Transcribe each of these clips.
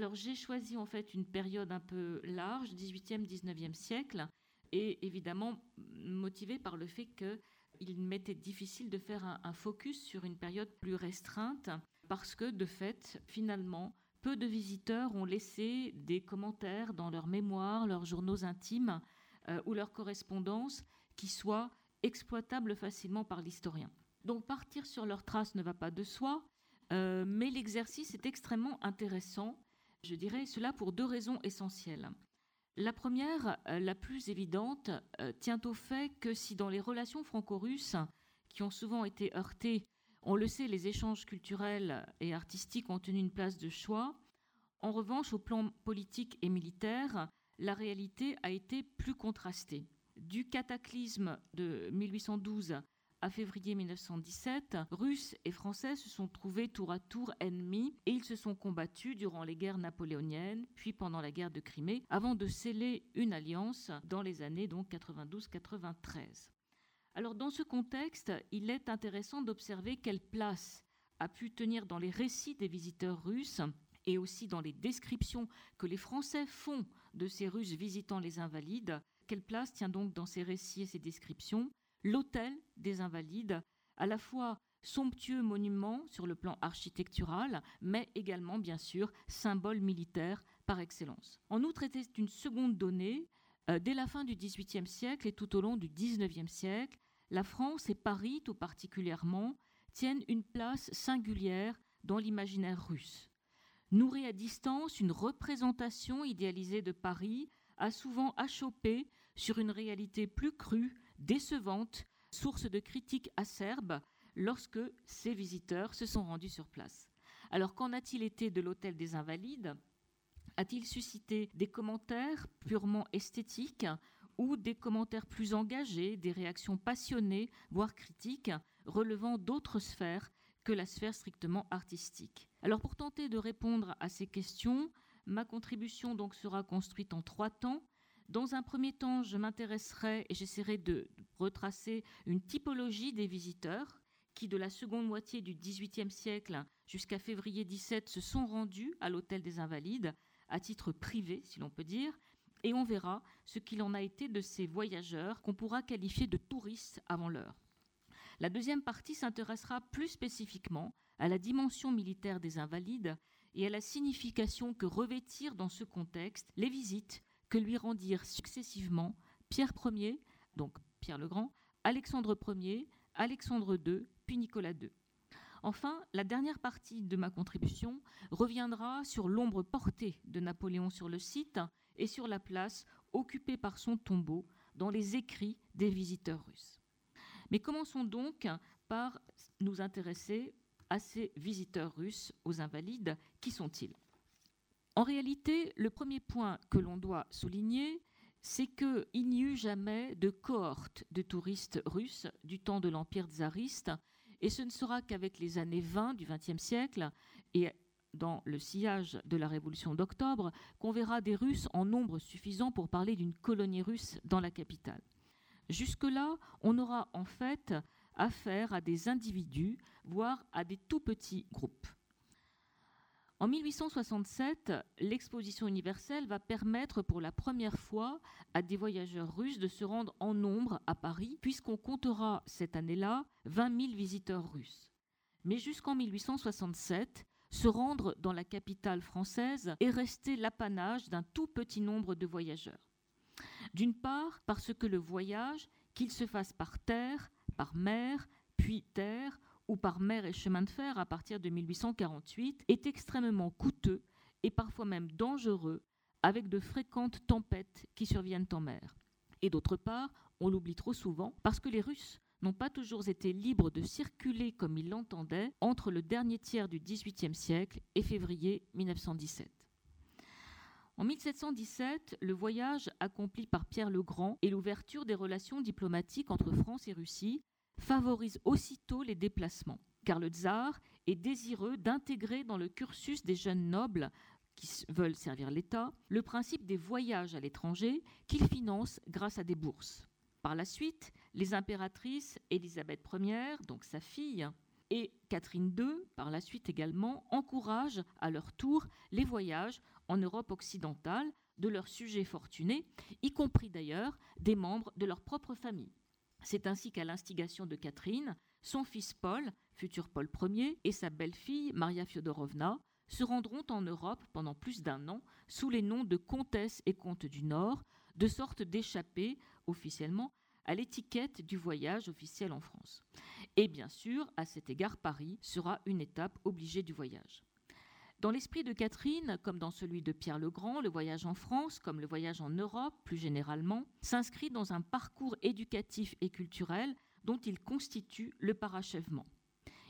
Alors j'ai choisi en fait une période un peu large, 18e, 19e siècle, et évidemment motivé par le fait qu'il m'était difficile de faire un, focus sur une période plus restreinte, parce que de fait, finalement, peu de visiteurs ont laissé des commentaires dans leurs mémoires, leurs journaux intimes euh, ou leurs correspondances qui soient exploitables facilement par l'historien. Donc partir sur leurs traces ne va pas de soi, euh, mais l'exercice est extrêmement intéressant. Je dirais cela pour deux raisons essentielles. La première, euh, la plus évidente, euh, tient au fait que si dans les relations franco-russes, qui ont souvent été heurtées, on le sait, les échanges culturels et artistiques ont tenu une place de choix, en revanche, au plan politique et militaire, la réalité a été plus contrastée. Du cataclysme de 1812 à février 1917, Russes et Français se sont trouvés tour à tour ennemis et ils se sont combattus durant les guerres napoléoniennes, puis pendant la guerre de Crimée, avant de sceller une alliance dans les années 92-93. Alors dans ce contexte, il est intéressant d'observer quelle place a pu tenir dans les récits des visiteurs russes et aussi dans les descriptions que les Français font de ces Russes visitant les Invalides, quelle place tient donc dans ces récits et ces descriptions l'hôtel des Invalides, à la fois somptueux monument sur le plan architectural, mais également, bien sûr, symbole militaire par excellence. En outre, était une seconde donnée, euh, dès la fin du XVIIIe siècle et tout au long du XIXe siècle, la France et Paris tout particulièrement tiennent une place singulière dans l'imaginaire russe. Nourrie à distance, une représentation idéalisée de Paris a souvent achoppé sur une réalité plus crue décevante, source de critiques acerbes lorsque ces visiteurs se sont rendus sur place. Alors qu'en a-t-il été de l'hôtel des Invalides? A-t-il suscité des commentaires purement esthétiques ou des commentaires plus engagés, des réactions passionnées, voire critiques, relevant d'autres sphères que la sphère strictement artistique? Alors pour tenter de répondre à ces questions, ma contribution donc sera construite en trois temps. Dans un premier temps, je m'intéresserai et j'essaierai de retracer une typologie des visiteurs qui, de la seconde moitié du XVIIIe siècle jusqu'à février 17, se sont rendus à l'Hôtel des Invalides, à titre privé, si l'on peut dire, et on verra ce qu'il en a été de ces voyageurs qu'on pourra qualifier de touristes avant l'heure. La deuxième partie s'intéressera plus spécifiquement à la dimension militaire des Invalides et à la signification que revêtirent dans ce contexte les visites que lui rendirent successivement Pierre Ier, donc Pierre le Grand, Alexandre Ier, Alexandre II, puis Nicolas II. Enfin, la dernière partie de ma contribution reviendra sur l'ombre portée de Napoléon sur le site et sur la place occupée par son tombeau dans les écrits des visiteurs russes. Mais commençons donc par nous intéresser à ces visiteurs russes aux invalides. Qui sont-ils? En réalité, le premier point que l'on doit souligner, c'est qu'il n'y eut jamais de cohorte de touristes russes du temps de l'Empire tsariste, et ce ne sera qu'avec les années 20 du XXe siècle et dans le sillage de la Révolution d'octobre qu'on verra des Russes en nombre suffisant pour parler d'une colonie russe dans la capitale. Jusque-là, on aura en fait affaire à des individus, voire à des tout petits groupes. En 1867, l'exposition universelle va permettre pour la première fois à des voyageurs russes de se rendre en nombre à Paris, puisqu'on comptera cette année-là 20 000 visiteurs russes. Mais jusqu'en 1867, se rendre dans la capitale française est resté l'apanage d'un tout petit nombre de voyageurs. D'une part, parce que le voyage, qu'il se fasse par terre, par mer, puis terre, ou par mer et chemin de fer à partir de 1848 est extrêmement coûteux et parfois même dangereux, avec de fréquentes tempêtes qui surviennent en mer. Et d'autre part, on l'oublie trop souvent, parce que les Russes n'ont pas toujours été libres de circuler comme ils l'entendaient entre le dernier tiers du XVIIIe siècle et février 1917. En 1717, le voyage accompli par Pierre le Grand et l'ouverture des relations diplomatiques entre France et Russie favorise aussitôt les déplacements, car le tsar est désireux d'intégrer dans le cursus des jeunes nobles qui veulent servir l'État le principe des voyages à l'étranger qu'il finance grâce à des bourses. Par la suite, les impératrices Élisabeth Ier, donc sa fille, Et Catherine II, par la suite également, encourage à leur tour les voyages en Europe occidentale de leurs sujets fortunés, y compris d'ailleurs des membres de leur propre famille. C'est ainsi qu'à l'instigation de Catherine, son fils Paul, futur Paul Ier, et sa belle-fille Maria Fyodorovna se rendront en Europe pendant plus d'un an sous les noms de comtesse et comte du Nord, de sorte d'échapper officiellement à l'étiquette du voyage officiel en France. Et bien sûr, à cet égard, Paris sera une étape obligée du voyage. Dans l'esprit de Catherine, comme dans celui de Pierre le Grand, le voyage en France, comme le voyage en Europe plus généralement, s'inscrit dans un parcours éducatif et culturel dont il constitue le parachèvement.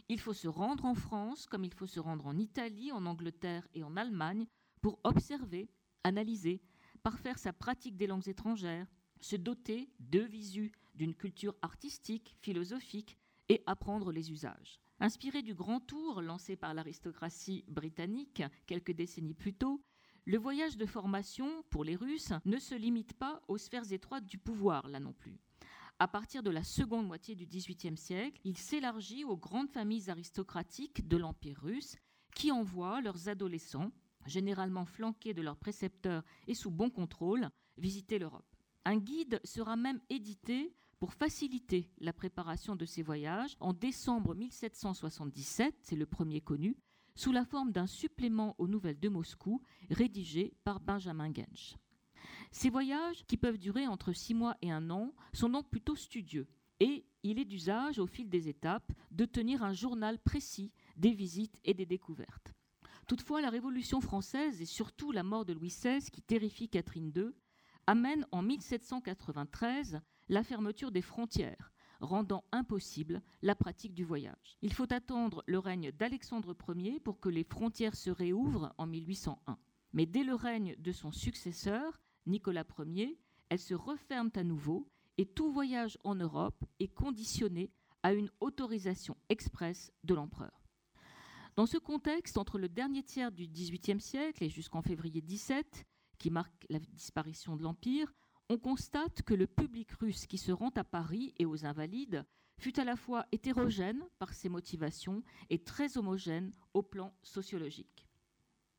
Il faut se rendre en France comme il faut se rendre en Italie, en Angleterre et en Allemagne pour observer, analyser, parfaire sa pratique des langues étrangères, se doter de visu d'une culture artistique, philosophique et apprendre les usages. Inspiré du grand tour lancé par l'aristocratie britannique quelques décennies plus tôt, le voyage de formation pour les Russes ne se limite pas aux sphères étroites du pouvoir, là non plus. À partir de la seconde moitié du XVIIIe siècle, il s'élargit aux grandes familles aristocratiques de l'Empire russe qui envoient leurs adolescents, généralement flanqués de leurs précepteurs et sous bon contrôle, visiter l'Europe. Un guide sera même édité pour faciliter la préparation de ces voyages en décembre 1777, c'est le premier connu, sous la forme d'un supplément aux nouvelles de Moscou rédigé par Benjamin Gensch. Ces voyages, qui peuvent durer entre six mois et un an, sont donc plutôt studieux et il est d'usage, au fil des étapes, de tenir un journal précis des visites et des découvertes. Toutefois, la Révolution française et surtout la mort de Louis XVI, qui terrifie Catherine II, amène en 1793 la fermeture des frontières, rendant impossible la pratique du voyage. Il faut attendre le règne d'Alexandre Ier pour que les frontières se réouvrent en 1801. Mais dès le règne de son successeur, Nicolas Ier, elles se referment à nouveau et tout voyage en Europe est conditionné à une autorisation expresse de l'empereur. Dans ce contexte, entre le dernier tiers du XVIIIe siècle et jusqu'en février 17, qui marque la disparition de l'Empire, on constate que le public russe qui se rend à Paris et aux Invalides fut à la fois hétérogène par ses motivations et très homogène au plan sociologique.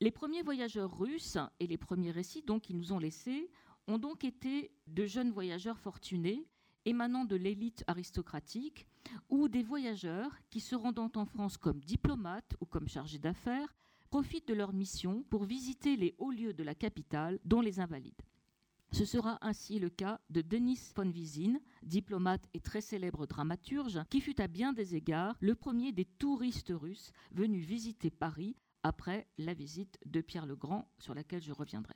Les premiers voyageurs russes et les premiers récits donc nous ont laissés ont donc été de jeunes voyageurs fortunés émanant de l'élite aristocratique ou des voyageurs qui se rendant en France comme diplomates ou comme chargés d'affaires profitent de leur mission pour visiter les hauts lieux de la capitale, dont les Invalides. Ce sera ainsi le cas de Denis von Wiesine, diplomate et très célèbre dramaturge, qui fut à bien des égards le premier des touristes russes venus visiter Paris après la visite de Pierre le Grand, sur laquelle je reviendrai.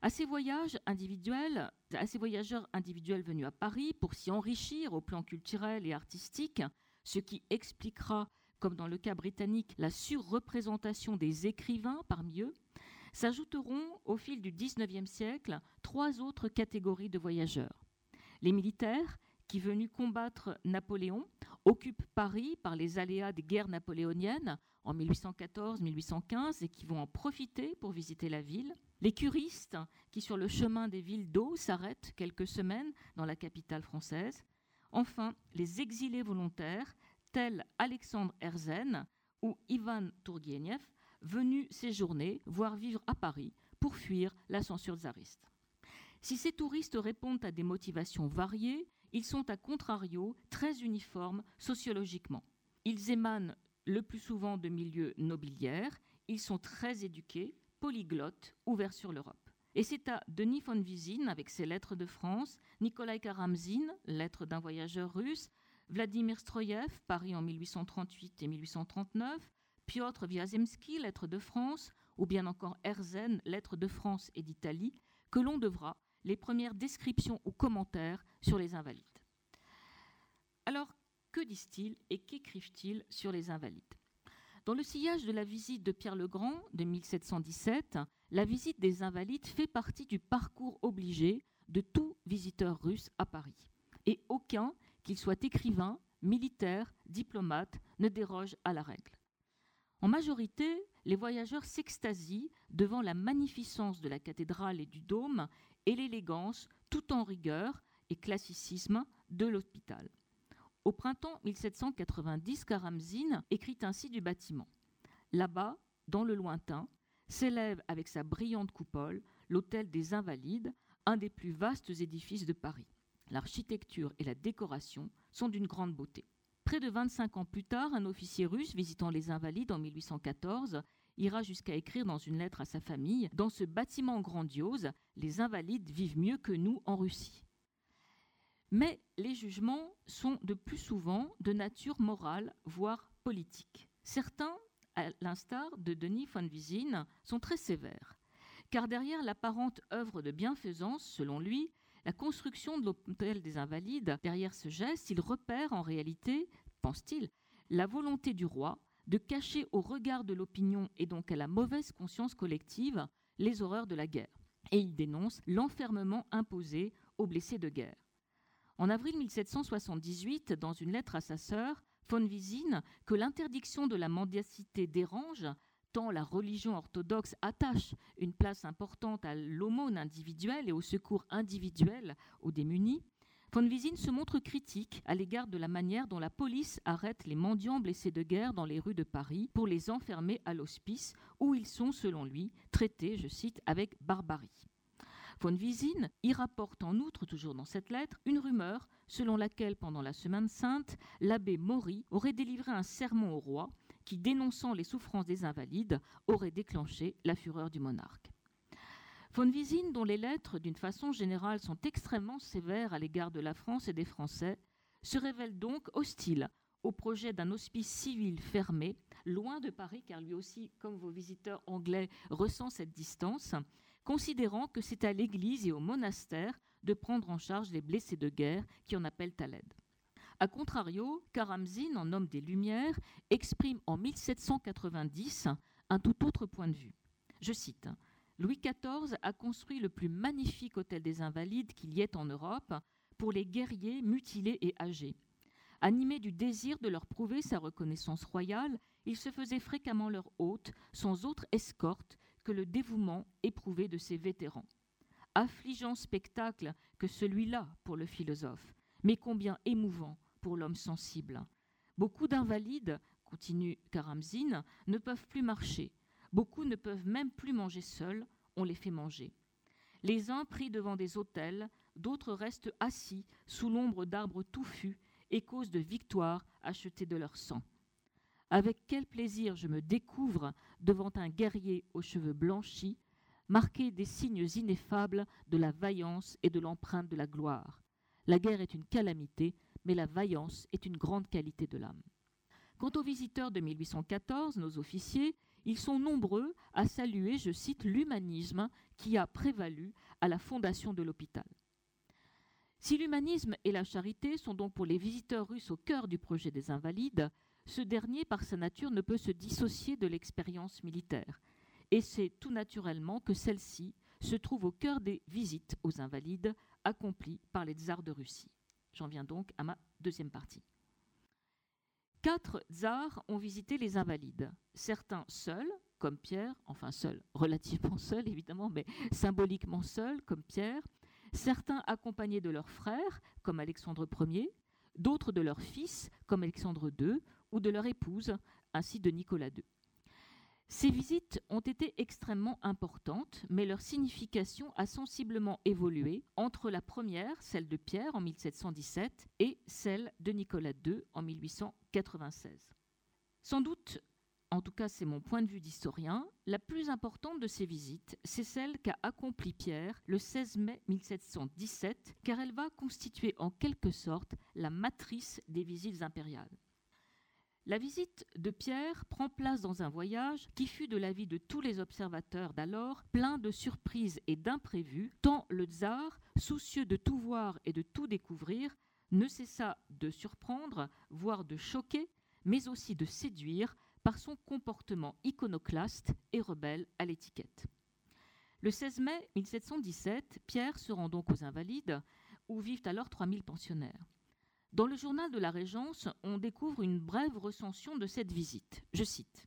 À ces voyages individuels, à ces voyageurs individuels venus à Paris pour s'y enrichir au plan culturel et artistique, ce qui expliquera comme dans le cas britannique, la surreprésentation des écrivains parmi eux, s'ajouteront au fil du XIXe siècle trois autres catégories de voyageurs. Les militaires, qui venus combattre Napoléon, occupent Paris par les aléas des guerres napoléoniennes en 1814-1815 et qui vont en profiter pour visiter la ville. Les curistes, qui sur le chemin des villes d'eau s'arrêtent quelques semaines dans la capitale française. Enfin, les exilés volontaires, tels Alexandre Herzen ou Ivan Tourgueniev, venus séjourner, voire vivre à Paris, pour fuir la censure tsariste. Si ces touristes répondent à des motivations variées, ils sont à contrario très uniformes sociologiquement. Ils émanent le plus souvent de milieux nobiliaires, ils sont très éduqués, polyglottes, ouverts sur l'Europe. Et c'est à Denis von Wiesine, avec ses lettres de France, Nikolai Karamzin, lettre d'un voyageur russe, Vladimir Stroyev, Paris en 1838 et 1839, Piotr Wiazemski, Lettres de France, ou bien encore Herzen, Lettres de France et d'Italie, que l'on devra les premières descriptions ou commentaires sur les invalides. Alors, que disent-ils et qu'écrivent-ils sur les invalides? Dans le sillage de la visite de Pierre le Grand de 1717, la visite des invalides fait partie du parcours obligé de tout visiteur russe à Paris. Et aucun qu'il soit écrivain, militaire, diplomate, ne déroge à la règle. En majorité, les voyageurs s'extasient devant la magnificence de la cathédrale et du dôme et l'élégance, tout en rigueur et classicisme, de l'hôpital. Au printemps 1790, Karamzin écrit ainsi du bâtiment. Là-bas, dans le lointain, s'élève avec sa brillante coupole l'hôtel des Invalides, un des plus vastes édifices de Paris. L'architecture et la décoration sont d'une grande beauté. Près de 25 ans plus tard, un officier russe visitant les Invalides en 1814 ira jusqu'à écrire dans une lettre à sa famille Dans ce bâtiment grandiose, les Invalides vivent mieux que nous en Russie. Mais les jugements sont de plus souvent de nature morale, voire politique. Certains, à l'instar de Denis von Wiesin, sont très sévères, car derrière l'apparente œuvre de bienfaisance, selon lui, la construction de l'hôtel des Invalides, derrière ce geste, il repère en réalité, pense-t-il, la volonté du roi de cacher au regard de l'opinion et donc à la mauvaise conscience collective les horreurs de la guerre. Et il dénonce l'enfermement imposé aux blessés de guerre. En avril 1778, dans une lettre à sa sœur, von Wiesin, que l'interdiction de la mendicité dérange, tant la religion orthodoxe attache une place importante à l'aumône individuelle et au secours individuel aux démunis, Von Wiesin se montre critique à l'égard de la manière dont la police arrête les mendiants blessés de guerre dans les rues de Paris pour les enfermer à l'hospice où ils sont, selon lui, traités, je cite, avec barbarie. Von Wiesin y rapporte en outre, toujours dans cette lettre, une rumeur selon laquelle, pendant la Semaine sainte, l'abbé Maury aurait délivré un sermon au roi qui, dénonçant les souffrances des invalides, aurait déclenché la fureur du monarque. Von Wiesin, dont les lettres, d'une façon générale, sont extrêmement sévères à l'égard de la France et des Français, se révèle donc hostile au projet d'un hospice civil fermé, loin de Paris, car lui aussi, comme vos visiteurs anglais, ressent cette distance, considérant que c'est à l'Église et au monastère de prendre en charge les blessés de guerre qui en appellent à l'aide. A contrario, Karamzin, en homme des Lumières, exprime en 1790 un tout autre point de vue. Je cite Louis XIV a construit le plus magnifique hôtel des Invalides qu'il y ait en Europe pour les guerriers mutilés et âgés. Animé du désir de leur prouver sa reconnaissance royale, il se faisait fréquemment leur hôte, sans autre escorte que le dévouement éprouvé de ses vétérans. Affligeant spectacle que celui-là pour le philosophe, mais combien émouvant pour l'homme sensible. Beaucoup d'invalides, continue Karamzin, ne peuvent plus marcher. Beaucoup ne peuvent même plus manger seuls, on les fait manger. Les uns prient devant des autels, d'autres restent assis sous l'ombre d'arbres touffus et causent de victoires achetées de leur sang. Avec quel plaisir je me découvre devant un guerrier aux cheveux blanchis, marqué des signes ineffables de la vaillance et de l'empreinte de la gloire. La guerre est une calamité, mais la vaillance est une grande qualité de l'âme. Quant aux visiteurs de 1814, nos officiers, ils sont nombreux à saluer, je cite, l'humanisme qui a prévalu à la fondation de l'hôpital. Si l'humanisme et la charité sont donc pour les visiteurs russes au cœur du projet des Invalides, ce dernier, par sa nature, ne peut se dissocier de l'expérience militaire. Et c'est tout naturellement que celle-ci se trouve au cœur des visites aux Invalides accomplies par les tsars de Russie. J'en viens donc à ma deuxième partie. Quatre tsars ont visité les Invalides, certains seuls, comme Pierre, enfin seuls, relativement seuls évidemment, mais symboliquement seuls, comme Pierre, certains accompagnés de leurs frères, comme Alexandre Ier, d'autres de leurs fils, comme Alexandre II, ou de leur épouse, ainsi de Nicolas II. Ces visites ont été extrêmement importantes, mais leur signification a sensiblement évolué entre la première, celle de Pierre en 1717, et celle de Nicolas II en 1896. Sans doute, en tout cas c'est mon point de vue d'historien, la plus importante de ces visites, c'est celle qu'a accomplie Pierre le 16 mai 1717, car elle va constituer en quelque sorte la matrice des visites impériales. La visite de Pierre prend place dans un voyage qui fut de l'avis de tous les observateurs d'alors plein de surprises et d'imprévus, tant le tsar, soucieux de tout voir et de tout découvrir, ne cessa de surprendre, voire de choquer, mais aussi de séduire par son comportement iconoclaste et rebelle à l'étiquette. Le 16 mai 1717, Pierre se rend donc aux Invalides, où vivent alors 3000 pensionnaires. Dans le journal de la Régence, on découvre une brève recension de cette visite. Je cite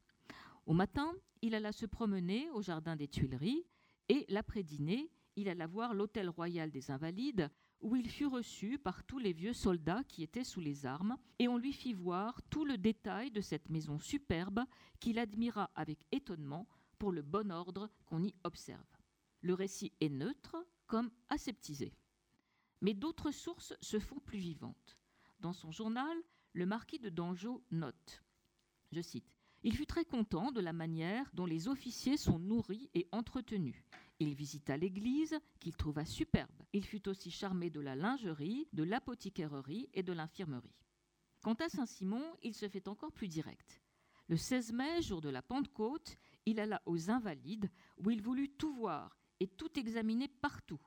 Au matin, il alla se promener au jardin des Tuileries et l'après-dîner, il alla voir l'hôtel royal des Invalides où il fut reçu par tous les vieux soldats qui étaient sous les armes, et on lui fit voir tout le détail de cette maison superbe qu'il admira avec étonnement pour le bon ordre qu'on y observe. Le récit est neutre comme aseptisé. Mais d'autres sources se font plus vivantes. Dans son journal, le marquis de Dangeau note, je cite, Il fut très content de la manière dont les officiers sont nourris et entretenus. Il visita l'église, qu'il trouva superbe. Il fut aussi charmé de la lingerie, de l'apothicairerie et de l'infirmerie. Quant à Saint-Simon, il se fait encore plus direct. Le 16 mai, jour de la Pentecôte, il alla aux Invalides, où il voulut tout voir et tout examiner partout.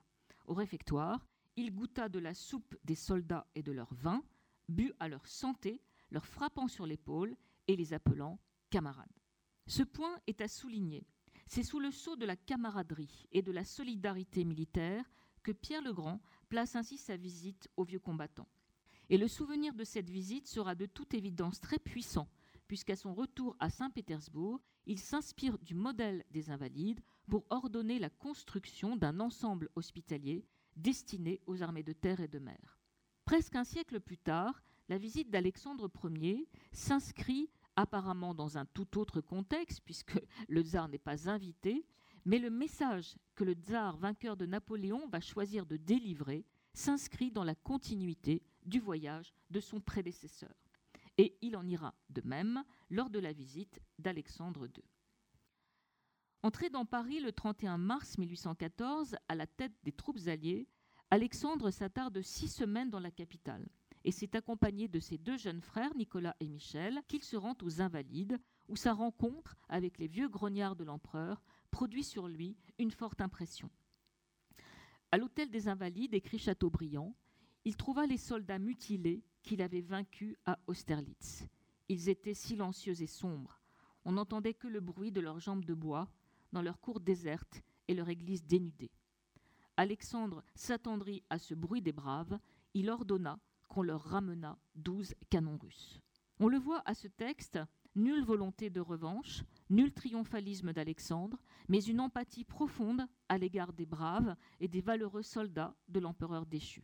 Au réfectoire, il goûta de la soupe des soldats et de leur vin, but à leur santé, leur frappant sur l'épaule et les appelant camarades. Ce point est à souligner. C'est sous le sceau de la camaraderie et de la solidarité militaire que Pierre le Grand place ainsi sa visite aux vieux combattants. Et le souvenir de cette visite sera de toute évidence très puissant, puisqu'à son retour à Saint-Pétersbourg, il s'inspire du modèle des Invalides pour ordonner la construction d'un ensemble hospitalier destiné aux armées de terre et de mer. Presque un siècle plus tard, la visite d'Alexandre Ier s'inscrit apparemment dans un tout autre contexte, puisque le tsar n'est pas invité, mais le message que le tsar vainqueur de Napoléon va choisir de délivrer s'inscrit dans la continuité du voyage de son prédécesseur. Et il en ira de même lors de la visite d'Alexandre II. Entré dans Paris le 31 mars 1814 à la tête des troupes alliées, Alexandre s'attarde six semaines dans la capitale et c'est accompagné de ses deux jeunes frères, Nicolas et Michel, qu'il se rend aux Invalides, où sa rencontre avec les vieux grognards de l'empereur produit sur lui une forte impression. À l'hôtel des Invalides, écrit Chateaubriand, il trouva les soldats mutilés qu'il avait vaincus à Austerlitz. Ils étaient silencieux et sombres. On n'entendait que le bruit de leurs jambes de bois dans leur cour déserte et leur église dénudée. Alexandre s'attendrit à ce bruit des braves, il ordonna qu'on leur ramenât douze canons russes. On le voit à ce texte, nulle volonté de revanche, nul triomphalisme d'Alexandre, mais une empathie profonde à l'égard des braves et des valeureux soldats de l'empereur déchu.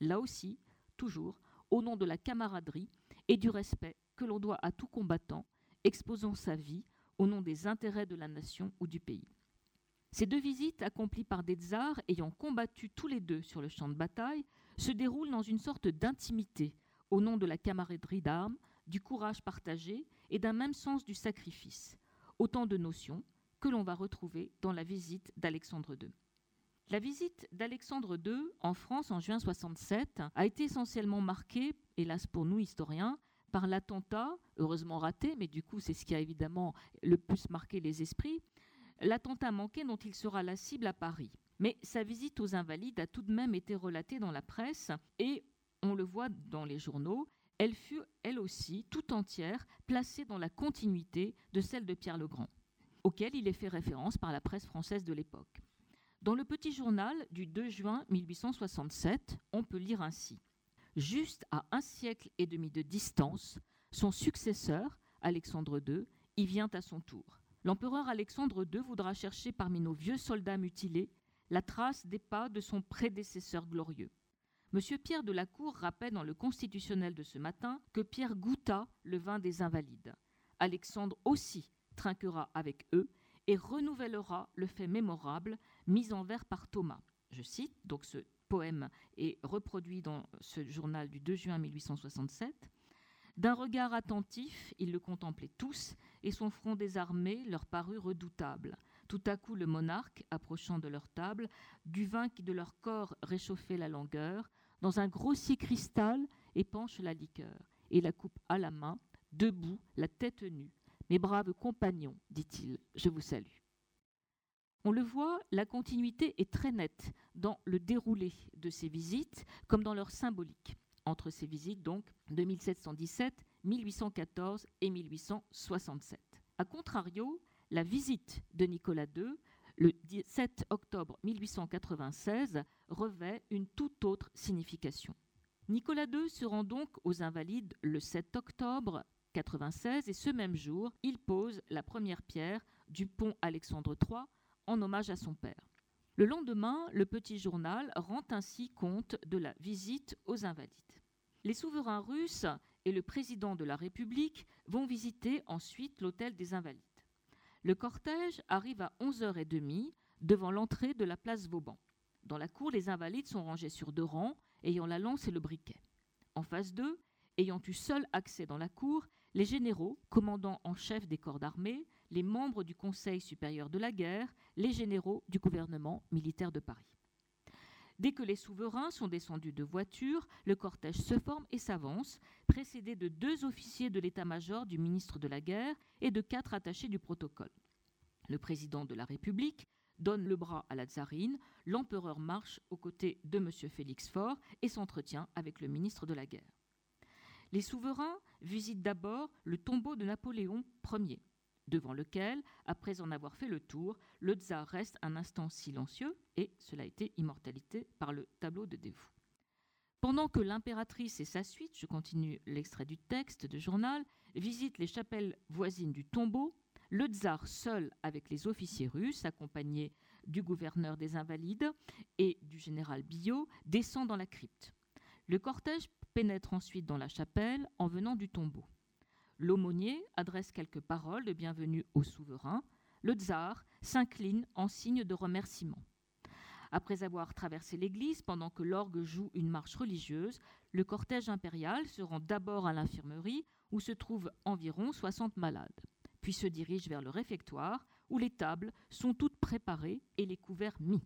Là aussi, toujours, au nom de la camaraderie et du respect que l'on doit à tout combattant, exposant sa vie au nom des intérêts de la nation ou du pays. Ces deux visites, accomplies par des tsars ayant combattu tous les deux sur le champ de bataille, se déroulent dans une sorte d'intimité, au nom de la camaraderie d'armes, du courage partagé et d'un même sens du sacrifice. Autant de notions que l'on va retrouver dans la visite d'Alexandre II. La visite d'Alexandre II en France en juin 67 a été essentiellement marquée, hélas pour nous historiens, par l'attentat, heureusement raté, mais du coup c'est ce qui a évidemment le plus marqué les esprits, l'attentat manqué dont il sera la cible à Paris. Mais sa visite aux Invalides a tout de même été relatée dans la presse et on le voit dans les journaux, elle fut elle aussi tout entière placée dans la continuité de celle de Pierre le Grand, auquel il est fait référence par la presse française de l'époque. Dans le petit journal du 2 juin 1867, on peut lire ainsi Juste à un siècle et demi de distance, son successeur, Alexandre II, y vient à son tour. L'empereur Alexandre II voudra chercher parmi nos vieux soldats mutilés la trace des pas de son prédécesseur glorieux. Monsieur Pierre de la Cour rappelle dans le constitutionnel de ce matin que Pierre goûta le vin des Invalides. Alexandre aussi trinquera avec eux et renouvellera le fait mémorable mis en vers par Thomas. Je cite, donc ce poème est reproduit dans ce journal du 2 juin 1867. D'un regard attentif, ils le contemplaient tous, et son front désarmé leur parut redoutable. Tout à coup, le monarque, approchant de leur table, du vin qui de leur corps réchauffait la langueur, dans un grossier cristal épanche la liqueur, et la coupe à la main, debout, la tête nue. Mes braves compagnons, dit-il, je vous salue. On le voit, la continuité est très nette dans le déroulé de ces visites, comme dans leur symbolique entre ces visites donc de 1717, 1814 et 1867. A contrario, la visite de Nicolas II, le 7 octobre 1896, revêt une toute autre signification. Nicolas II se rend donc aux Invalides le 7 octobre 1996 et ce même jour, il pose la première pierre du pont Alexandre III en hommage à son père. Le lendemain, le petit journal rend ainsi compte de la visite aux invalides. Les souverains russes et le président de la République vont visiter ensuite l'hôtel des Invalides. Le cortège arrive à 11h30 devant l'entrée de la place Vauban. Dans la cour, les Invalides sont rangés sur deux rangs, ayant la lance et le briquet. En face d'eux, ayant eu seul accès dans la cour, les généraux, commandants en chef des corps d'armée, les membres du Conseil supérieur de la guerre, les généraux du gouvernement militaire de Paris. Dès que les souverains sont descendus de voiture, le cortège se forme et s'avance, précédé de deux officiers de l'état-major du ministre de la Guerre et de quatre attachés du protocole. Le président de la République donne le bras à la tsarine, l'empereur marche aux côtés de M. Félix Faure et s'entretient avec le ministre de la Guerre. Les souverains visitent d'abord le tombeau de Napoléon Ier, devant lequel, après en avoir fait le tour, le tsar reste un instant silencieux, et cela a été immortalité par le tableau de dévout. Pendant que l'impératrice et sa suite, je continue l'extrait du texte de journal, visitent les chapelles voisines du tombeau, le tsar seul avec les officiers russes, accompagnés du gouverneur des Invalides et du général Billot, descend dans la crypte. Le cortège pénètre ensuite dans la chapelle en venant du tombeau. L'aumônier adresse quelques paroles de bienvenue au souverain. Le tsar s'incline en signe de remerciement. Après avoir traversé l'église pendant que l'orgue joue une marche religieuse, le cortège impérial se rend d'abord à l'infirmerie où se trouvent environ 60 malades, puis se dirige vers le réfectoire où les tables sont toutes préparées et les couverts mis.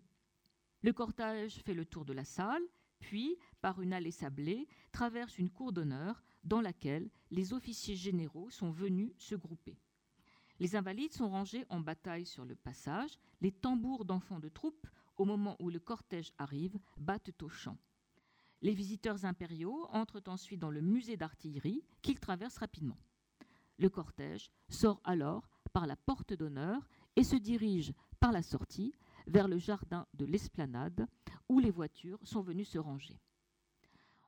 Le cortège fait le tour de la salle, puis, par une allée sablée, traverse une cour d'honneur dans laquelle les officiers généraux sont venus se grouper. Les invalides sont rangés en bataille sur le passage, les tambours d'enfants de troupe, au moment où le cortège arrive, battent au champ. Les visiteurs impériaux entrent ensuite dans le musée d'artillerie qu'ils traversent rapidement. Le cortège sort alors par la porte d'honneur et se dirige par la sortie vers le jardin de l'esplanade où les voitures sont venues se ranger.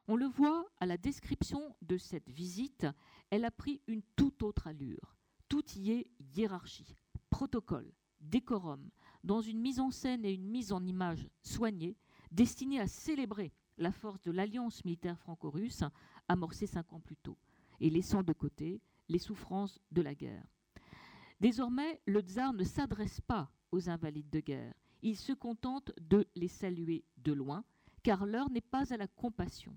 On le voit à la description de cette visite, elle a pris une toute autre allure. Tout y est hiérarchie, protocole, décorum, dans une mise en scène et une mise en image soignée, destinée à célébrer la force de l'alliance militaire franco-russe amorcée cinq ans plus tôt, et laissant de côté les souffrances de la guerre. Désormais, le tsar ne s'adresse pas aux invalides de guerre, il se contente de les saluer de loin, car l'heure n'est pas à la compassion.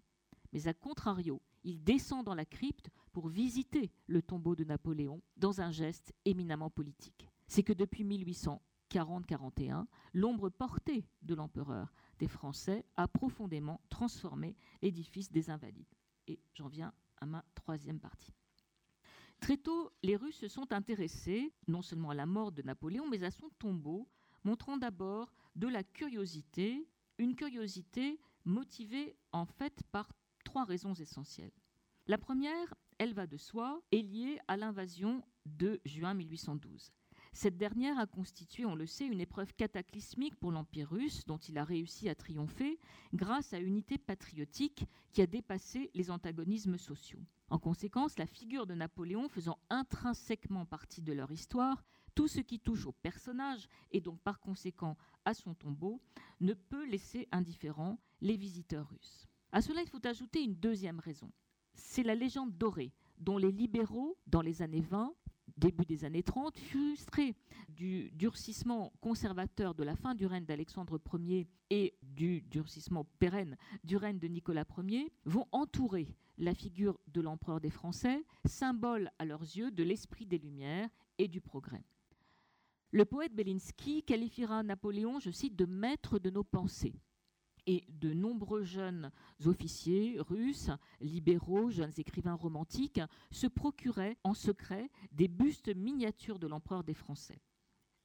Mais à contrario, il descend dans la crypte pour visiter le tombeau de Napoléon dans un geste éminemment politique. C'est que depuis 1840-41, l'ombre portée de l'empereur des Français a profondément transformé l'édifice des Invalides. Et j'en viens à ma troisième partie. Très tôt, les Russes se sont intéressés non seulement à la mort de Napoléon, mais à son tombeau, montrant d'abord de la curiosité, une curiosité motivée en fait par trois raisons essentielles. La première, elle va de soi, est liée à l'invasion de juin 1812. Cette dernière a constitué, on le sait, une épreuve cataclysmique pour l'Empire russe dont il a réussi à triompher grâce à une unité patriotique qui a dépassé les antagonismes sociaux. En conséquence, la figure de Napoléon faisant intrinsèquement partie de leur histoire, tout ce qui touche au personnage et donc par conséquent à son tombeau ne peut laisser indifférents les visiteurs russes. À cela, il faut ajouter une deuxième raison. C'est la légende dorée dont les libéraux, dans les années 20, début des années 30, frustrés du durcissement conservateur de la fin du règne d'Alexandre Ier et du durcissement pérenne du règne de Nicolas Ier, vont entourer la figure de l'empereur des Français, symbole à leurs yeux de l'esprit des Lumières et du progrès. Le poète Belinsky qualifiera Napoléon, je cite, de maître de nos pensées et de nombreux jeunes officiers russes, libéraux, jeunes écrivains romantiques, se procuraient en secret des bustes miniatures de l'empereur des Français.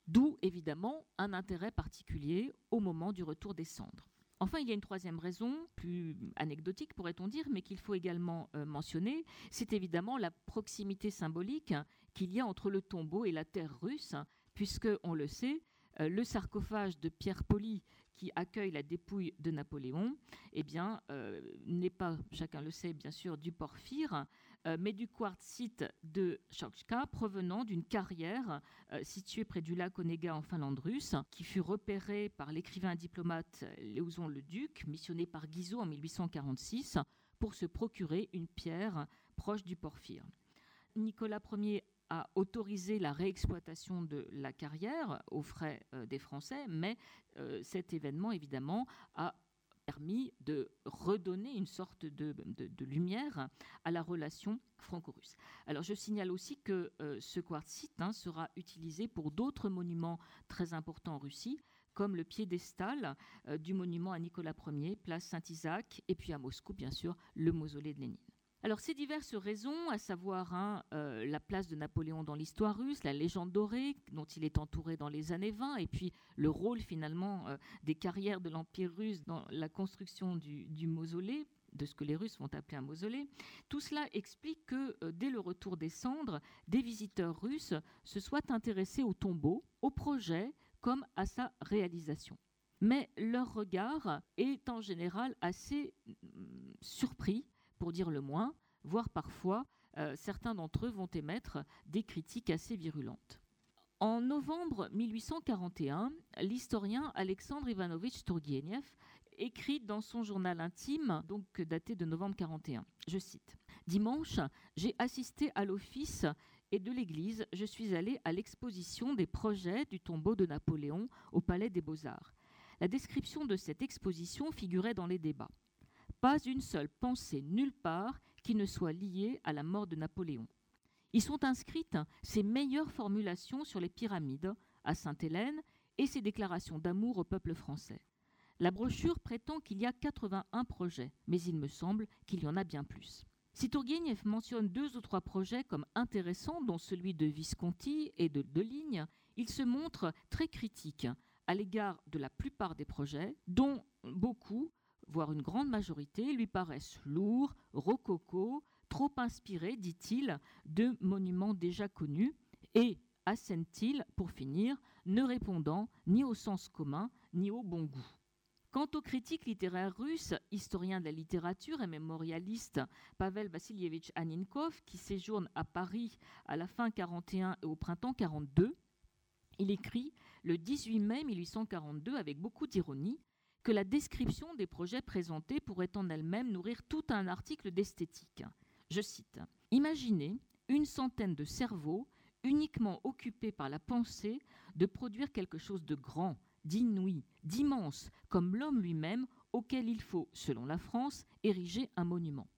D'où évidemment un intérêt particulier au moment du retour des cendres. Enfin, il y a une troisième raison, plus anecdotique pourrait-on dire, mais qu'il faut également euh, mentionner, c'est évidemment la proximité symbolique qu'il y a entre le tombeau et la terre russe, puisque, on le sait, euh, le sarcophage de Pierre Poli qui accueille la dépouille de Napoléon, eh bien, euh, n'est pas, chacun le sait bien sûr, du porphyre, euh, mais du quartzite de Chokska provenant d'une carrière située près du lac Onega en Finlande russe, qui fut repérée par l'écrivain diplomate Léoson le Duc, missionné par Guizot en 1846, pour se procurer une pierre proche du porphyre. Nicolas Ier a autorisé la réexploitation de la carrière aux frais euh, des Français, mais euh, cet événement, évidemment, a permis de redonner une sorte de, lumière à la relation franco-russe. Alors je signale aussi que euh, ce quartzite hein, sera utilisé pour d'autres monuments très importants en Russie, comme le piédestal du monument à Nicolas Ier, place Saint-Isaac, et puis à Moscou, bien sûr, le mausolée de Lénine. Alors ces diverses raisons, à savoir hein, euh, la place de Napoléon dans l'histoire russe, la légende dorée dont il est entouré dans les années 20, et puis le rôle finalement euh, des carrières de l'Empire russe dans la construction du, mausolée, de ce que les Russes vont appeler un mausolée, tout cela explique que euh, dès le retour des cendres, des visiteurs russes se soient intéressés au tombeau, au projet comme à sa réalisation. Mais leur regard est en général assez mm, surpris pour dire le moins, voire parfois euh, certains d'entre eux vont émettre des critiques assez virulentes. En novembre 1841, l'historien Alexandre Ivanovitch Turgenev écrit dans son journal intime, donc daté de novembre 41, je cite Dimanche, j'ai assisté à l'office et de l'église, je suis allé à l'exposition des projets du tombeau de Napoléon au Palais des Beaux-Arts. La description de cette exposition figurait dans les débats. Pas une seule pensée nulle part qui ne soit liée à la mort de Napoléon. Y sont inscrites ses meilleures formulations sur les pyramides à Sainte-Hélène et ses déclarations d'amour au peuple français. La brochure prétend qu'il y a 81 projets, mais il me semble qu'il y en a bien plus. Si Tourguenieff mentionne deux ou trois projets comme intéressants, dont celui de Visconti et de Deligne, il se montre très critique à l'égard de la plupart des projets, dont beaucoup voire une grande majorité, lui paraissent lourds, rococo, trop inspirés, dit-il, de monuments déjà connus, et, assène-t-il, pour finir, ne répondant ni au sens commun, ni au bon goût. Quant au critique littéraire russe, historien de la littérature et mémorialiste Pavel Vassilievitch Aninkov, qui séjourne à Paris à la fin 41 et au printemps 42, il écrit le 18 mai 1842 avec beaucoup d'ironie que la description des projets présentés pourrait en elle-même nourrir tout un article d'esthétique. Je cite Imaginez une centaine de cerveaux uniquement occupés par la pensée de produire quelque chose de grand, d'inouï, d'immense, comme l'homme lui-même auquel il faut, selon la France, ériger un monument.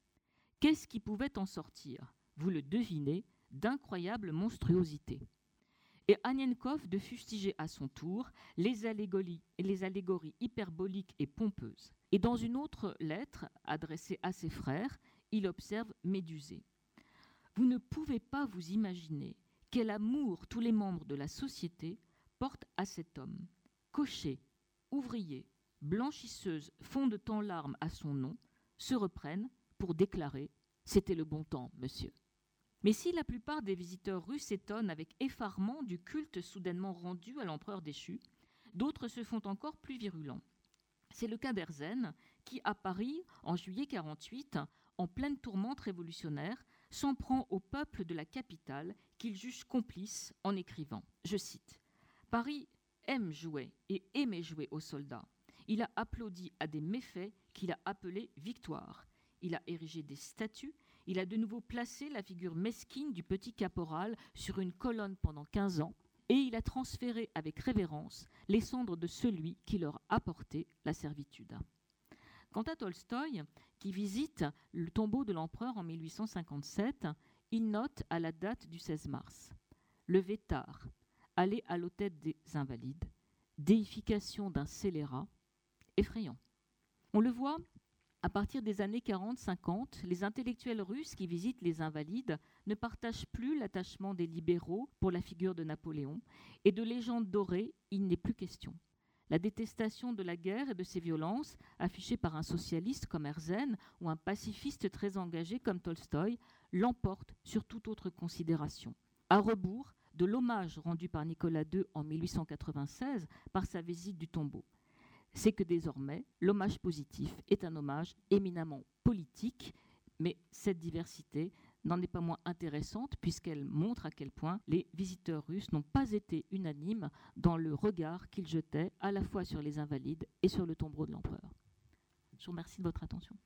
Qu'est-ce qui pouvait en sortir? Vous le devinez, d'incroyables monstruosités et Anienkov de fustiger à son tour les allégories, hyperboliques et pompeuses. Et dans une autre lettre adressée à ses frères, il observe Médusée. Vous ne pouvez pas vous imaginer quel amour tous les membres de la société portent à cet homme. Cocher, ouvriers, blanchisseuses fondent en larmes à son nom, se reprennent pour déclarer C'était le bon temps, monsieur. Mais si la plupart des visiteurs russes s'étonnent avec effarement du culte soudainement rendu à l'empereur déchu, d'autres se font encore plus virulents. C'est le cas d'Erzen, qui, à Paris, en juillet 48, en pleine tourmente révolutionnaire, s'en prend au peuple de la capitale qu'il juge complice en écrivant, je cite, Paris aime jouer et aimait jouer aux soldats. Il a applaudi à des méfaits qu'il a appelés victoires. Il a érigé des statues il a de nouveau placé la figure mesquine du petit caporal sur une colonne pendant 15 ans, et il a transféré avec révérence les cendres de celui qui leur apportait la servitude. Quant à Tolstoï, qui visite le tombeau de l'empereur en 1857, il note à la date du 16 mars Levé tard, aller à l'hôtel des Invalides, déification d'un scélérat, effrayant. On le voit, à partir des années 40-50, les intellectuels russes qui visitent les invalides ne partagent plus l'attachement des libéraux pour la figure de Napoléon, et de légende dorée, il n'est plus question. La détestation de la guerre et de ses violences, affichée par un socialiste comme Herzen ou un pacifiste très engagé comme Tolstoï, l'emporte sur toute autre considération. À rebours de l'hommage rendu par Nicolas II en 1896 par sa visite du tombeau. C'est que désormais, l'hommage positif est un hommage éminemment politique, mais cette diversité n'en est pas moins intéressante puisqu'elle montre à quel point les visiteurs russes n'ont pas été unanimes dans le regard qu'ils jetaient à la fois sur les invalides et sur le tombeau de l'empereur. Je vous remercie de votre attention.